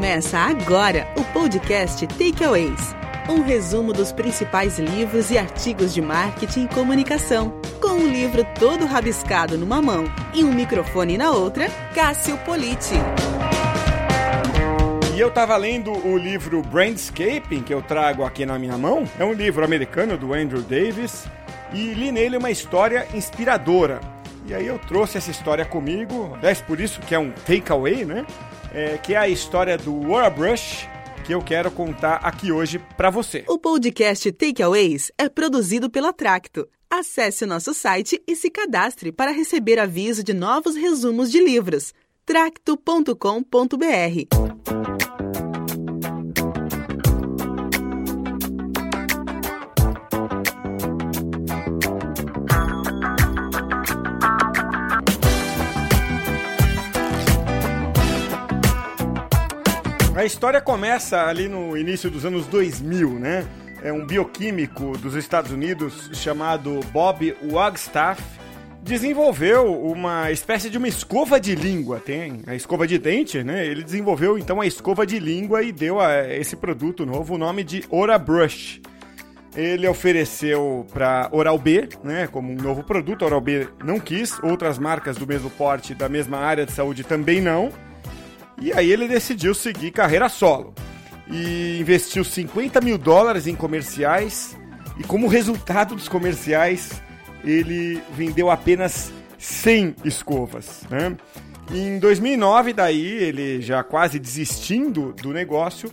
Começa agora o podcast Takeaways. Um resumo dos principais livros e artigos de marketing e comunicação. Com um livro todo rabiscado numa mão e um microfone na outra, Cássio Politi. E eu tava lendo o livro Brandscaping, que eu trago aqui na minha mão. É um livro americano do Andrew Davis. E li nele uma história inspiradora. E aí eu trouxe essa história comigo, aliás, por isso que é um takeaway, né? É, que é a história do Brush que eu quero contar aqui hoje para você. O podcast Takeaways é produzido pela Tracto. Acesse o nosso site e se cadastre para receber aviso de novos resumos de livros. tracto.com.br A história começa ali no início dos anos 2000, né? É um bioquímico dos Estados Unidos chamado Bob Wagstaff desenvolveu uma espécie de uma escova de língua. Tem a escova de dente, né? Ele desenvolveu então a escova de língua e deu a esse produto novo o nome de Ora Brush. Ele ofereceu para Oral B, né, como um novo produto. Oral B não quis, outras marcas do mesmo porte da mesma área de saúde também não. E aí ele decidiu seguir carreira solo. E investiu 50 mil dólares em comerciais. E como resultado dos comerciais, ele vendeu apenas 100 escovas. Né? Em 2009, daí, ele já quase desistindo do negócio,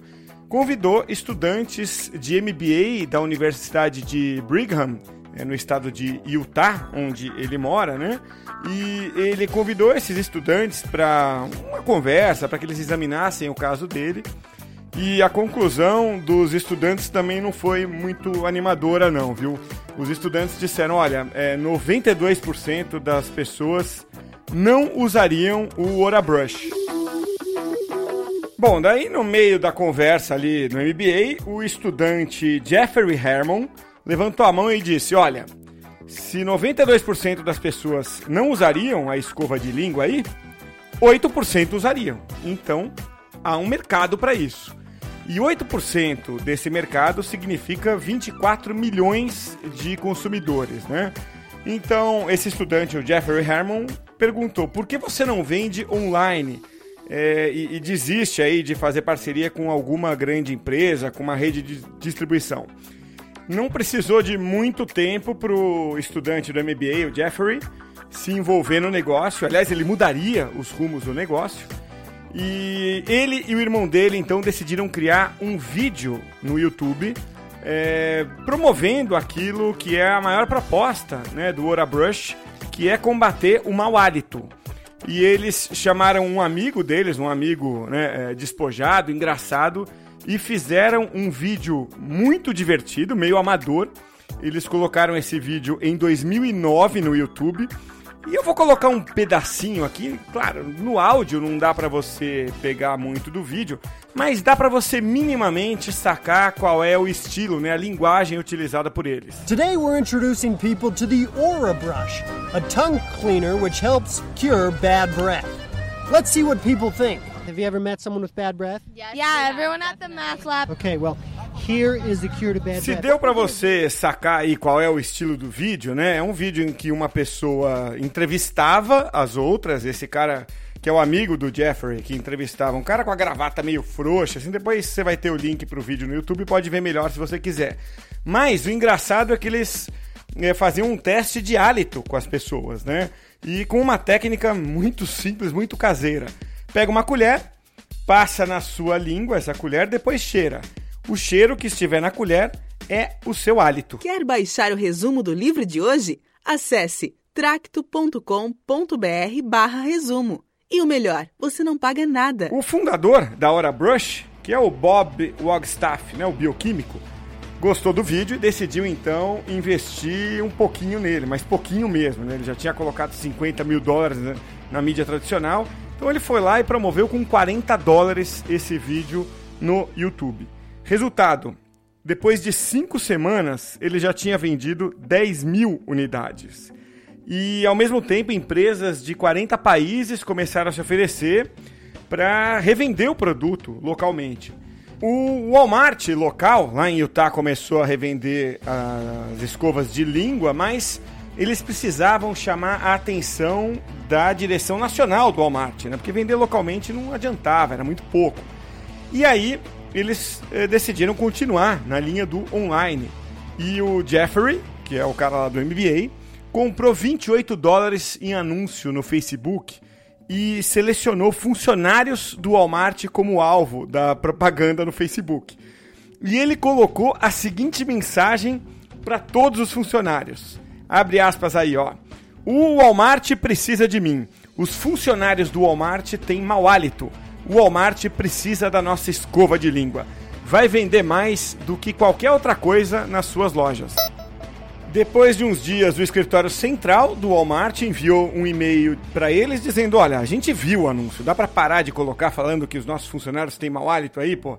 convidou estudantes de MBA da Universidade de Brigham, no estado de Utah, onde ele mora, né? E ele convidou esses estudantes para uma conversa, para que eles examinassem o caso dele. E a conclusão dos estudantes também não foi muito animadora, não, viu? Os estudantes disseram: olha, é, 92% das pessoas não usariam o Orabrush. Bom, daí no meio da conversa ali no MBA, o estudante Jeffrey Herman levantou a mão e disse: Olha, se 92% das pessoas não usariam a escova de língua aí, 8% usariam. Então, há um mercado para isso. E 8% desse mercado significa 24 milhões de consumidores, né? Então, esse estudante, o Jeffrey Herman, perguntou: por que você não vende online é, e, e desiste aí de fazer parceria com alguma grande empresa, com uma rede de distribuição? Não precisou de muito tempo para o estudante do MBA, o Jeffrey, se envolver no negócio. Aliás, ele mudaria os rumos do negócio. E ele e o irmão dele então decidiram criar um vídeo no YouTube é, promovendo aquilo que é a maior proposta né, do Ora Brush, que é combater o mau hálito. E eles chamaram um amigo deles, um amigo né, é, despojado, engraçado, e fizeram um vídeo muito divertido, meio amador. Eles colocaram esse vídeo em 2009 no YouTube. E eu vou colocar um pedacinho aqui, claro, no áudio não dá para você pegar muito do vídeo, mas dá para você minimamente sacar qual é o estilo, né, a linguagem utilizada por eles. Today we're introducing people to the Aura Brush, a tongue cleaner which helps cure bad breath. Let's see what people think. Have you ever met someone with bad breath? Yes, yeah, everyone at the math lab. Okay, well, here is the cure to bad Se breath. deu para você sacar aí qual é o estilo do vídeo, né? É um vídeo em que uma pessoa entrevistava as outras, esse cara que é o amigo do Jeffrey que entrevistava, um cara com a gravata meio frouxa, assim, depois você vai ter o link pro vídeo no YouTube, pode ver melhor se você quiser. Mas o engraçado é que eles é, faziam um teste de hálito com as pessoas, né? E com uma técnica muito simples, muito caseira. Pega uma colher, passa na sua língua essa colher, depois cheira. O cheiro que estiver na colher é o seu hálito. Quer baixar o resumo do livro de hoje? Acesse tracto.com.br barra resumo. E o melhor, você não paga nada. O fundador da Hora Brush, que é o Bob Wagstaff, né, o bioquímico, gostou do vídeo e decidiu então investir um pouquinho nele, mas pouquinho mesmo. Né? Ele já tinha colocado 50 mil dólares né, na mídia tradicional então ele foi lá e promoveu com 40 dólares esse vídeo no YouTube. Resultado: depois de cinco semanas, ele já tinha vendido 10 mil unidades. E ao mesmo tempo, empresas de 40 países começaram a se oferecer para revender o produto localmente. O Walmart local, lá em Utah, começou a revender as escovas de língua, mas eles precisavam chamar a atenção da direção nacional do Walmart, né? porque vender localmente não adiantava, era muito pouco. E aí eles eh, decidiram continuar na linha do online. E o Jeffrey, que é o cara lá do MBA, comprou 28 dólares em anúncio no Facebook e selecionou funcionários do Walmart como alvo da propaganda no Facebook. E ele colocou a seguinte mensagem para todos os funcionários. Abre aspas aí, ó. O Walmart precisa de mim. Os funcionários do Walmart têm mau hálito. O Walmart precisa da nossa escova de língua. Vai vender mais do que qualquer outra coisa nas suas lojas. Depois de uns dias, o escritório central do Walmart enviou um e-mail para eles dizendo: Olha, a gente viu o anúncio, dá para parar de colocar falando que os nossos funcionários têm mau hálito aí, pô?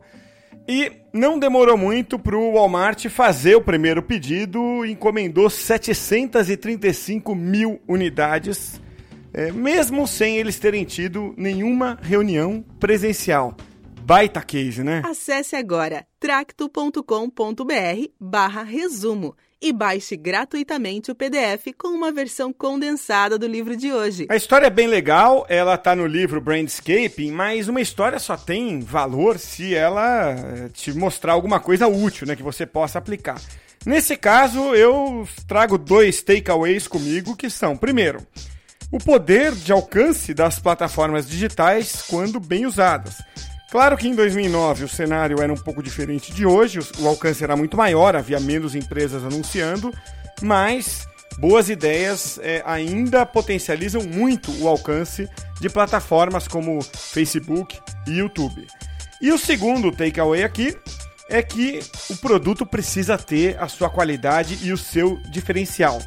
E não demorou muito para o Walmart fazer o primeiro pedido, encomendou 735 mil unidades, é, mesmo sem eles terem tido nenhuma reunião presencial. Baita case, né? Acesse agora tracto.com.br barra resumo e baixe gratuitamente o PDF com uma versão condensada do livro de hoje. A história é bem legal, ela está no livro Brandscaping, mas uma história só tem valor se ela eh, te mostrar alguma coisa útil, né, que você possa aplicar. Nesse caso, eu trago dois takeaways comigo que são, primeiro, o poder de alcance das plataformas digitais quando bem usadas. Claro que em 2009 o cenário era um pouco diferente de hoje, o alcance era muito maior, havia menos empresas anunciando, mas boas ideias é, ainda potencializam muito o alcance de plataformas como Facebook e YouTube. E o segundo takeaway aqui é que o produto precisa ter a sua qualidade e o seu diferencial.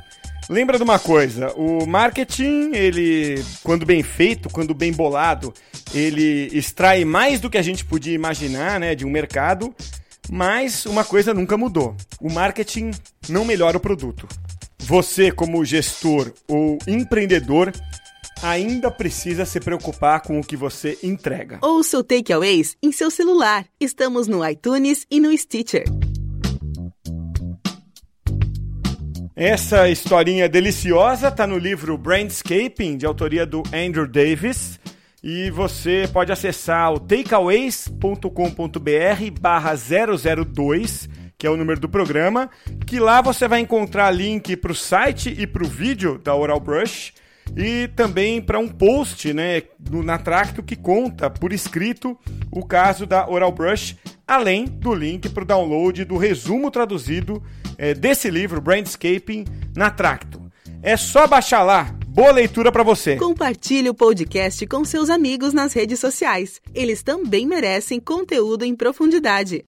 Lembra de uma coisa, o marketing, ele, quando bem feito, quando bem bolado, ele extrai mais do que a gente podia imaginar, né, de um mercado, mas uma coisa nunca mudou. O marketing não melhora o produto. Você, como gestor ou empreendedor, ainda precisa se preocupar com o que você entrega. Ouça o Takeaways em seu celular. Estamos no iTunes e no Stitcher. Essa historinha deliciosa está no livro Brandscaping, de autoria do Andrew Davis. E você pode acessar o takeaways.com.br barra 002, que é o número do programa, que lá você vai encontrar link para o site e para o vídeo da Oral Brush e também para um post né, na Tracto que conta por escrito o caso da Oral Brush, além do link para o download do resumo traduzido é, desse livro, Brandscaping, na Tracto. É só baixar lá. Boa leitura para você. Compartilhe o podcast com seus amigos nas redes sociais. Eles também merecem conteúdo em profundidade.